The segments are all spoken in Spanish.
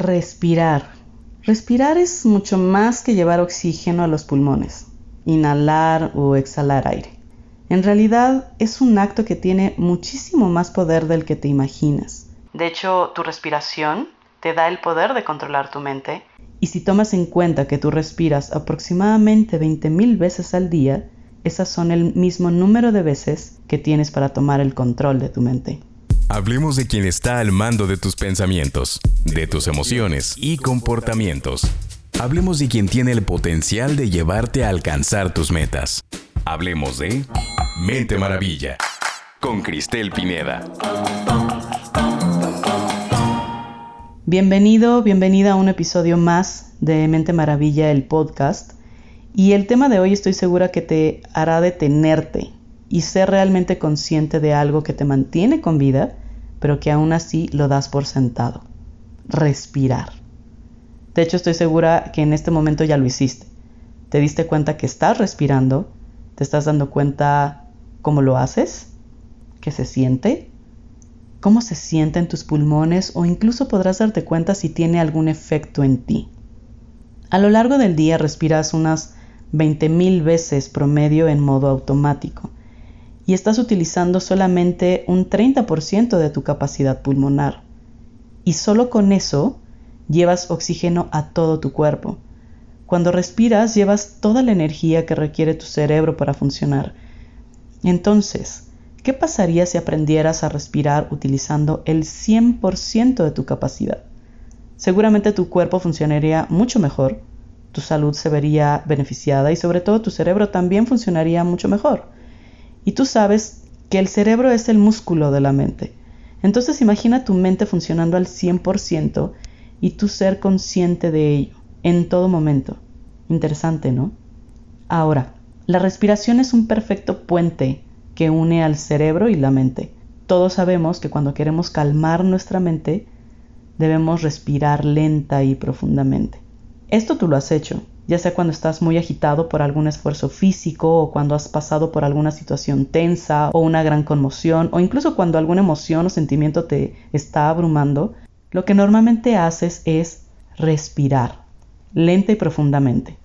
Respirar. Respirar es mucho más que llevar oxígeno a los pulmones, inhalar o exhalar aire. En realidad es un acto que tiene muchísimo más poder del que te imaginas. De hecho, tu respiración te da el poder de controlar tu mente. Y si tomas en cuenta que tú respiras aproximadamente 20.000 veces al día, esas son el mismo número de veces que tienes para tomar el control de tu mente. Hablemos de quien está al mando de tus pensamientos, de tus emociones y comportamientos. Hablemos de quien tiene el potencial de llevarte a alcanzar tus metas. Hablemos de Mente Maravilla con Cristel Pineda. Bienvenido, bienvenida a un episodio más de Mente Maravilla, el podcast. Y el tema de hoy estoy segura que te hará detenerte y ser realmente consciente de algo que te mantiene con vida pero que aún así lo das por sentado. Respirar. De hecho, estoy segura que en este momento ya lo hiciste. Te diste cuenta que estás respirando, te estás dando cuenta cómo lo haces, qué se siente, cómo se siente en tus pulmones o incluso podrás darte cuenta si tiene algún efecto en ti. A lo largo del día respiras unas 20.000 veces promedio en modo automático y estás utilizando solamente un 30% de tu capacidad pulmonar. Y solo con eso llevas oxígeno a todo tu cuerpo. Cuando respiras llevas toda la energía que requiere tu cerebro para funcionar. Entonces, ¿qué pasaría si aprendieras a respirar utilizando el 100% de tu capacidad? Seguramente tu cuerpo funcionaría mucho mejor, tu salud se vería beneficiada y sobre todo tu cerebro también funcionaría mucho mejor. Y tú sabes que el cerebro es el músculo de la mente. Entonces imagina tu mente funcionando al 100% y tú ser consciente de ello en todo momento. Interesante, ¿no? Ahora, la respiración es un perfecto puente que une al cerebro y la mente. Todos sabemos que cuando queremos calmar nuestra mente, debemos respirar lenta y profundamente. Esto tú lo has hecho ya sea cuando estás muy agitado por algún esfuerzo físico o cuando has pasado por alguna situación tensa o una gran conmoción o incluso cuando alguna emoción o sentimiento te está abrumando, lo que normalmente haces es respirar, lenta y profundamente.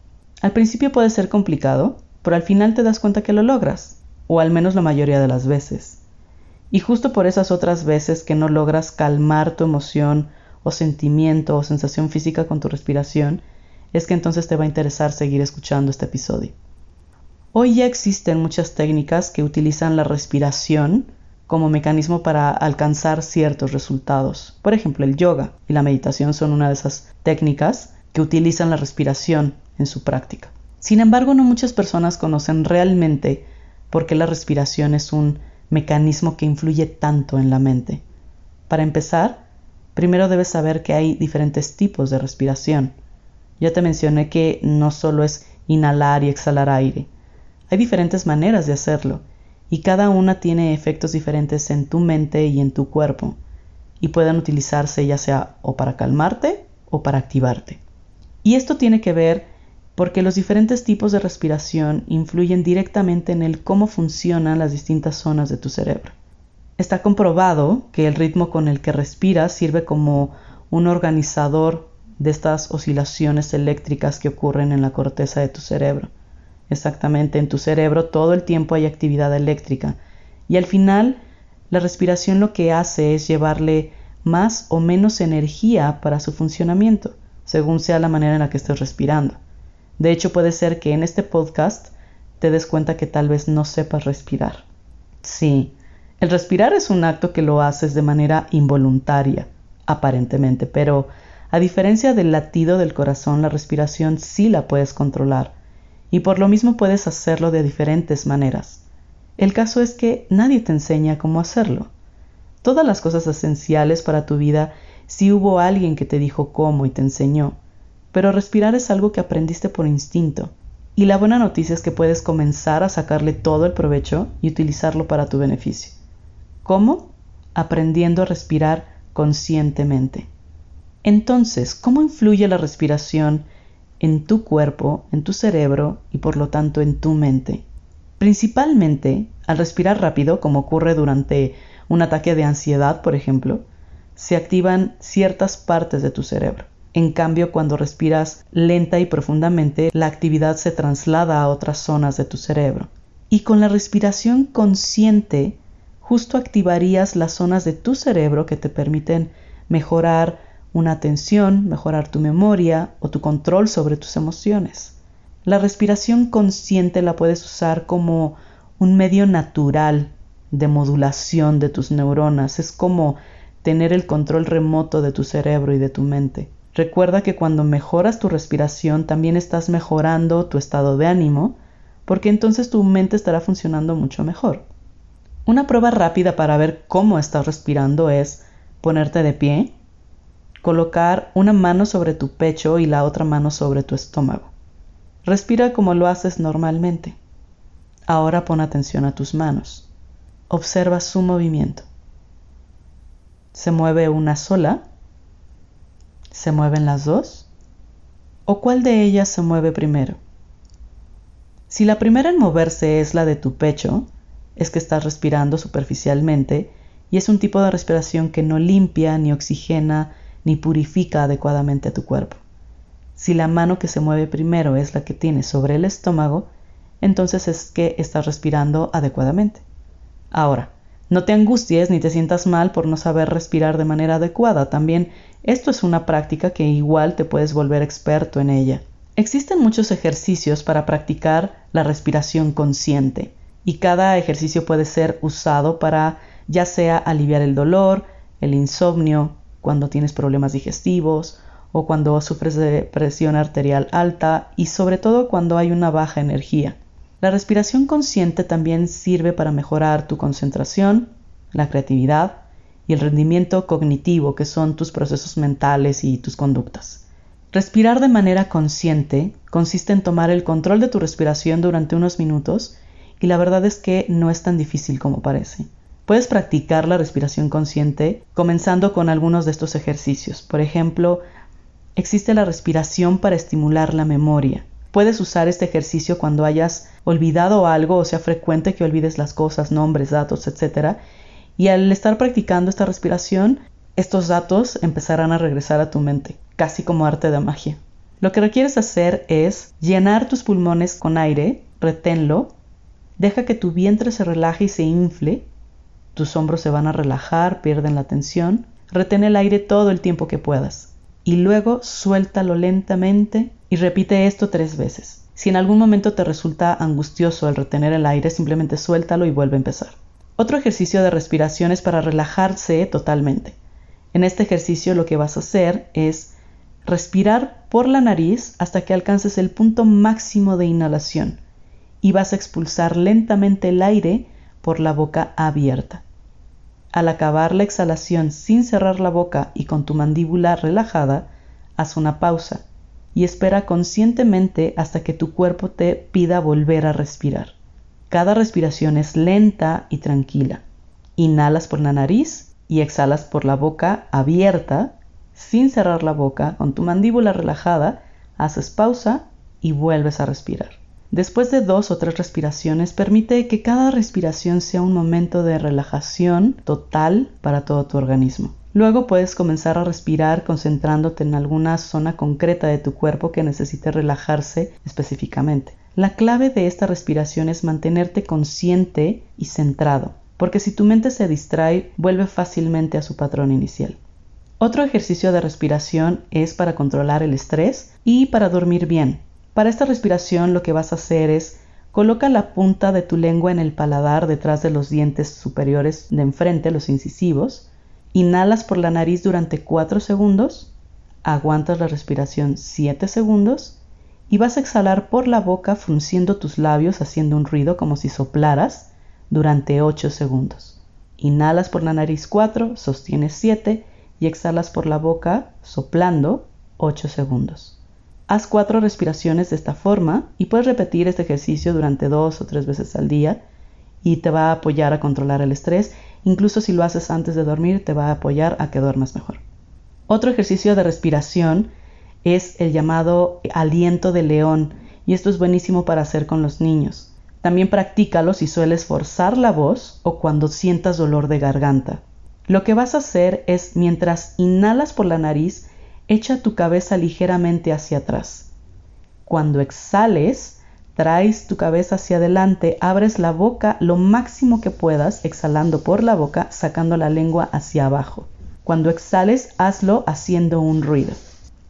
Al principio puede ser complicado, pero al final te das cuenta que lo logras, o al menos la mayoría de las veces. Y justo por esas otras veces que no logras calmar tu emoción o sentimiento o sensación física con tu respiración, es que entonces te va a interesar seguir escuchando este episodio. Hoy ya existen muchas técnicas que utilizan la respiración como mecanismo para alcanzar ciertos resultados. Por ejemplo, el yoga y la meditación son una de esas técnicas que utilizan la respiración en su práctica. Sin embargo, no muchas personas conocen realmente por qué la respiración es un mecanismo que influye tanto en la mente. Para empezar, primero debes saber que hay diferentes tipos de respiración. Ya te mencioné que no solo es inhalar y exhalar aire. Hay diferentes maneras de hacerlo y cada una tiene efectos diferentes en tu mente y en tu cuerpo y pueden utilizarse ya sea o para calmarte o para activarte. Y esto tiene que ver porque los diferentes tipos de respiración influyen directamente en el cómo funcionan las distintas zonas de tu cerebro. Está comprobado que el ritmo con el que respiras sirve como un organizador de estas oscilaciones eléctricas que ocurren en la corteza de tu cerebro. Exactamente, en tu cerebro todo el tiempo hay actividad eléctrica y al final la respiración lo que hace es llevarle más o menos energía para su funcionamiento, según sea la manera en la que estés respirando. De hecho, puede ser que en este podcast te des cuenta que tal vez no sepas respirar. Sí, el respirar es un acto que lo haces de manera involuntaria, aparentemente, pero a diferencia del latido del corazón, la respiración sí la puedes controlar y por lo mismo puedes hacerlo de diferentes maneras. El caso es que nadie te enseña cómo hacerlo. Todas las cosas esenciales para tu vida sí hubo alguien que te dijo cómo y te enseñó, pero respirar es algo que aprendiste por instinto. Y la buena noticia es que puedes comenzar a sacarle todo el provecho y utilizarlo para tu beneficio. ¿Cómo? Aprendiendo a respirar conscientemente. Entonces, ¿cómo influye la respiración en tu cuerpo, en tu cerebro y por lo tanto en tu mente? Principalmente, al respirar rápido, como ocurre durante un ataque de ansiedad, por ejemplo, se activan ciertas partes de tu cerebro. En cambio, cuando respiras lenta y profundamente, la actividad se traslada a otras zonas de tu cerebro. Y con la respiración consciente, justo activarías las zonas de tu cerebro que te permiten mejorar una atención, mejorar tu memoria o tu control sobre tus emociones. La respiración consciente la puedes usar como un medio natural de modulación de tus neuronas. Es como tener el control remoto de tu cerebro y de tu mente. Recuerda que cuando mejoras tu respiración también estás mejorando tu estado de ánimo, porque entonces tu mente estará funcionando mucho mejor. Una prueba rápida para ver cómo estás respirando es ponerte de pie, colocar una mano sobre tu pecho y la otra mano sobre tu estómago. Respira como lo haces normalmente. Ahora pon atención a tus manos. Observa su movimiento. ¿Se mueve una sola? ¿Se mueven las dos? ¿O cuál de ellas se mueve primero? Si la primera en moverse es la de tu pecho, es que estás respirando superficialmente y es un tipo de respiración que no limpia, ni oxigena, ni purifica adecuadamente tu cuerpo. Si la mano que se mueve primero es la que tienes sobre el estómago, entonces es que estás respirando adecuadamente. Ahora, no te angusties ni te sientas mal por no saber respirar de manera adecuada. También esto es una práctica que igual te puedes volver experto en ella. Existen muchos ejercicios para practicar la respiración consciente y cada ejercicio puede ser usado para ya sea aliviar el dolor, el insomnio, cuando tienes problemas digestivos o cuando sufres de presión arterial alta y sobre todo cuando hay una baja energía. La respiración consciente también sirve para mejorar tu concentración, la creatividad y el rendimiento cognitivo, que son tus procesos mentales y tus conductas. Respirar de manera consciente consiste en tomar el control de tu respiración durante unos minutos y la verdad es que no es tan difícil como parece. Puedes practicar la respiración consciente comenzando con algunos de estos ejercicios. Por ejemplo, existe la respiración para estimular la memoria. Puedes usar este ejercicio cuando hayas olvidado algo o sea frecuente que olvides las cosas, nombres, datos, etc. Y al estar practicando esta respiración, estos datos empezarán a regresar a tu mente, casi como arte de magia. Lo que requieres hacer es llenar tus pulmones con aire, reténlo, deja que tu vientre se relaje y se infle, tus hombros se van a relajar, pierden la tensión, retén el aire todo el tiempo que puedas y luego suéltalo lentamente y repite esto tres veces. Si en algún momento te resulta angustioso el retener el aire, simplemente suéltalo y vuelve a empezar. Otro ejercicio de respiración es para relajarse totalmente. En este ejercicio lo que vas a hacer es respirar por la nariz hasta que alcances el punto máximo de inhalación y vas a expulsar lentamente el aire por la boca abierta. Al acabar la exhalación sin cerrar la boca y con tu mandíbula relajada, haz una pausa y espera conscientemente hasta que tu cuerpo te pida volver a respirar. Cada respiración es lenta y tranquila. Inhalas por la nariz y exhalas por la boca abierta, sin cerrar la boca, con tu mandíbula relajada, haces pausa y vuelves a respirar. Después de dos o tres respiraciones, permite que cada respiración sea un momento de relajación total para todo tu organismo. Luego puedes comenzar a respirar concentrándote en alguna zona concreta de tu cuerpo que necesite relajarse específicamente. La clave de esta respiración es mantenerte consciente y centrado, porque si tu mente se distrae, vuelve fácilmente a su patrón inicial. Otro ejercicio de respiración es para controlar el estrés y para dormir bien. Para esta respiración lo que vas a hacer es coloca la punta de tu lengua en el paladar detrás de los dientes superiores de enfrente, los incisivos, Inhalas por la nariz durante 4 segundos, aguantas la respiración 7 segundos y vas a exhalar por la boca frunciendo tus labios haciendo un ruido como si soplaras durante 8 segundos. Inhalas por la nariz 4, sostienes 7 y exhalas por la boca soplando 8 segundos. Haz 4 respiraciones de esta forma y puedes repetir este ejercicio durante 2 o 3 veces al día y te va a apoyar a controlar el estrés Incluso si lo haces antes de dormir, te va a apoyar a que duermas mejor. Otro ejercicio de respiración es el llamado aliento de león y esto es buenísimo para hacer con los niños. También practícalo si sueles forzar la voz o cuando sientas dolor de garganta. Lo que vas a hacer es, mientras inhalas por la nariz, echa tu cabeza ligeramente hacia atrás. Cuando exhales, traes tu cabeza hacia adelante, abres la boca lo máximo que puedas, exhalando por la boca, sacando la lengua hacia abajo. Cuando exhales, hazlo haciendo un ruido.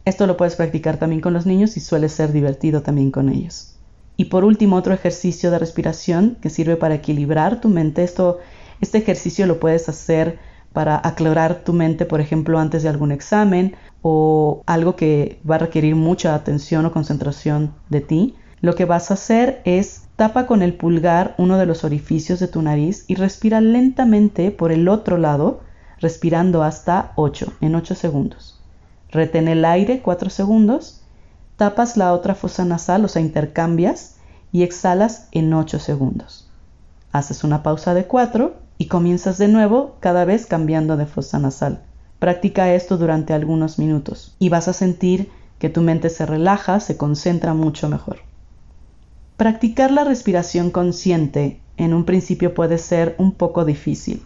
Esto lo puedes practicar también con los niños y suele ser divertido también con ellos. Y por último, otro ejercicio de respiración que sirve para equilibrar tu mente. Esto, este ejercicio lo puedes hacer para aclarar tu mente, por ejemplo, antes de algún examen o algo que va a requerir mucha atención o concentración de ti. Lo que vas a hacer es tapa con el pulgar uno de los orificios de tu nariz y respira lentamente por el otro lado, respirando hasta 8 en 8 segundos. Retén el aire 4 segundos, tapas la otra fosa nasal, o sea, intercambias y exhalas en 8 segundos. Haces una pausa de 4 y comienzas de nuevo cada vez cambiando de fosa nasal. Practica esto durante algunos minutos y vas a sentir que tu mente se relaja, se concentra mucho mejor. Practicar la respiración consciente en un principio puede ser un poco difícil,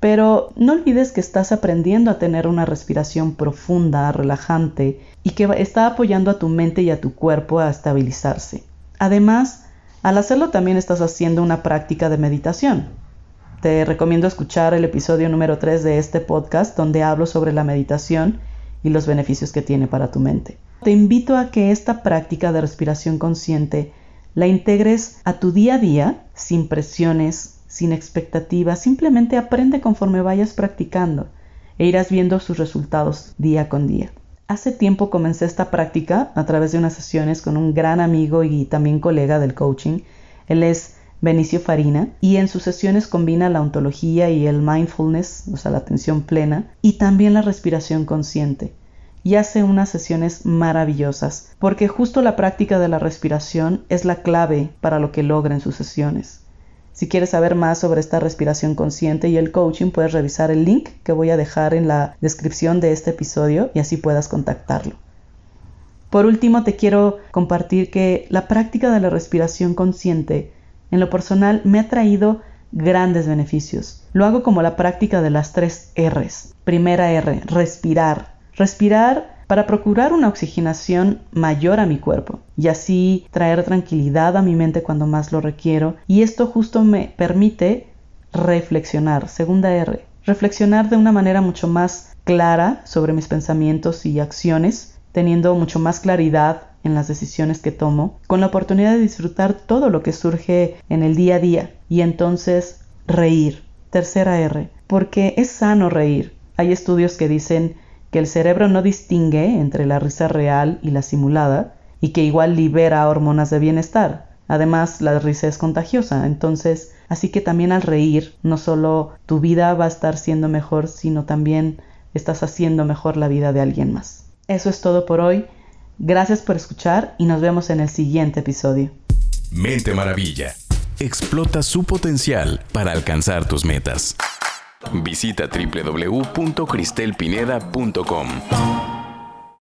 pero no olvides que estás aprendiendo a tener una respiración profunda, relajante y que está apoyando a tu mente y a tu cuerpo a estabilizarse. Además, al hacerlo también estás haciendo una práctica de meditación, te recomiendo escuchar el episodio número 3 de este podcast donde hablo sobre la meditación y los beneficios que tiene para tu mente. Te invito a que esta práctica de respiración consciente la integres a tu día a día sin presiones, sin expectativas, simplemente aprende conforme vayas practicando e irás viendo sus resultados día con día. Hace tiempo comencé esta práctica a través de unas sesiones con un gran amigo y también colega del coaching. Él es Benicio Farina, y en sus sesiones combina la ontología y el mindfulness, o sea, la atención plena, y también la respiración consciente. Y hace unas sesiones maravillosas, porque justo la práctica de la respiración es la clave para lo que logra en sus sesiones. Si quieres saber más sobre esta respiración consciente y el coaching, puedes revisar el link que voy a dejar en la descripción de este episodio y así puedas contactarlo. Por último, te quiero compartir que la práctica de la respiración consciente en lo personal me ha traído grandes beneficios. Lo hago como la práctica de las tres R's. Primera R, respirar. Respirar para procurar una oxigenación mayor a mi cuerpo y así traer tranquilidad a mi mente cuando más lo requiero. Y esto justo me permite reflexionar. Segunda R, reflexionar de una manera mucho más clara sobre mis pensamientos y acciones, teniendo mucho más claridad en las decisiones que tomo, con la oportunidad de disfrutar todo lo que surge en el día a día y entonces reír. Tercera R, porque es sano reír. Hay estudios que dicen que el cerebro no distingue entre la risa real y la simulada y que igual libera hormonas de bienestar. Además, la risa es contagiosa, entonces, así que también al reír, no solo tu vida va a estar siendo mejor, sino también estás haciendo mejor la vida de alguien más. Eso es todo por hoy. Gracias por escuchar y nos vemos en el siguiente episodio. Mente Maravilla. Explota su potencial para alcanzar tus metas. Visita www.cristelpineda.com.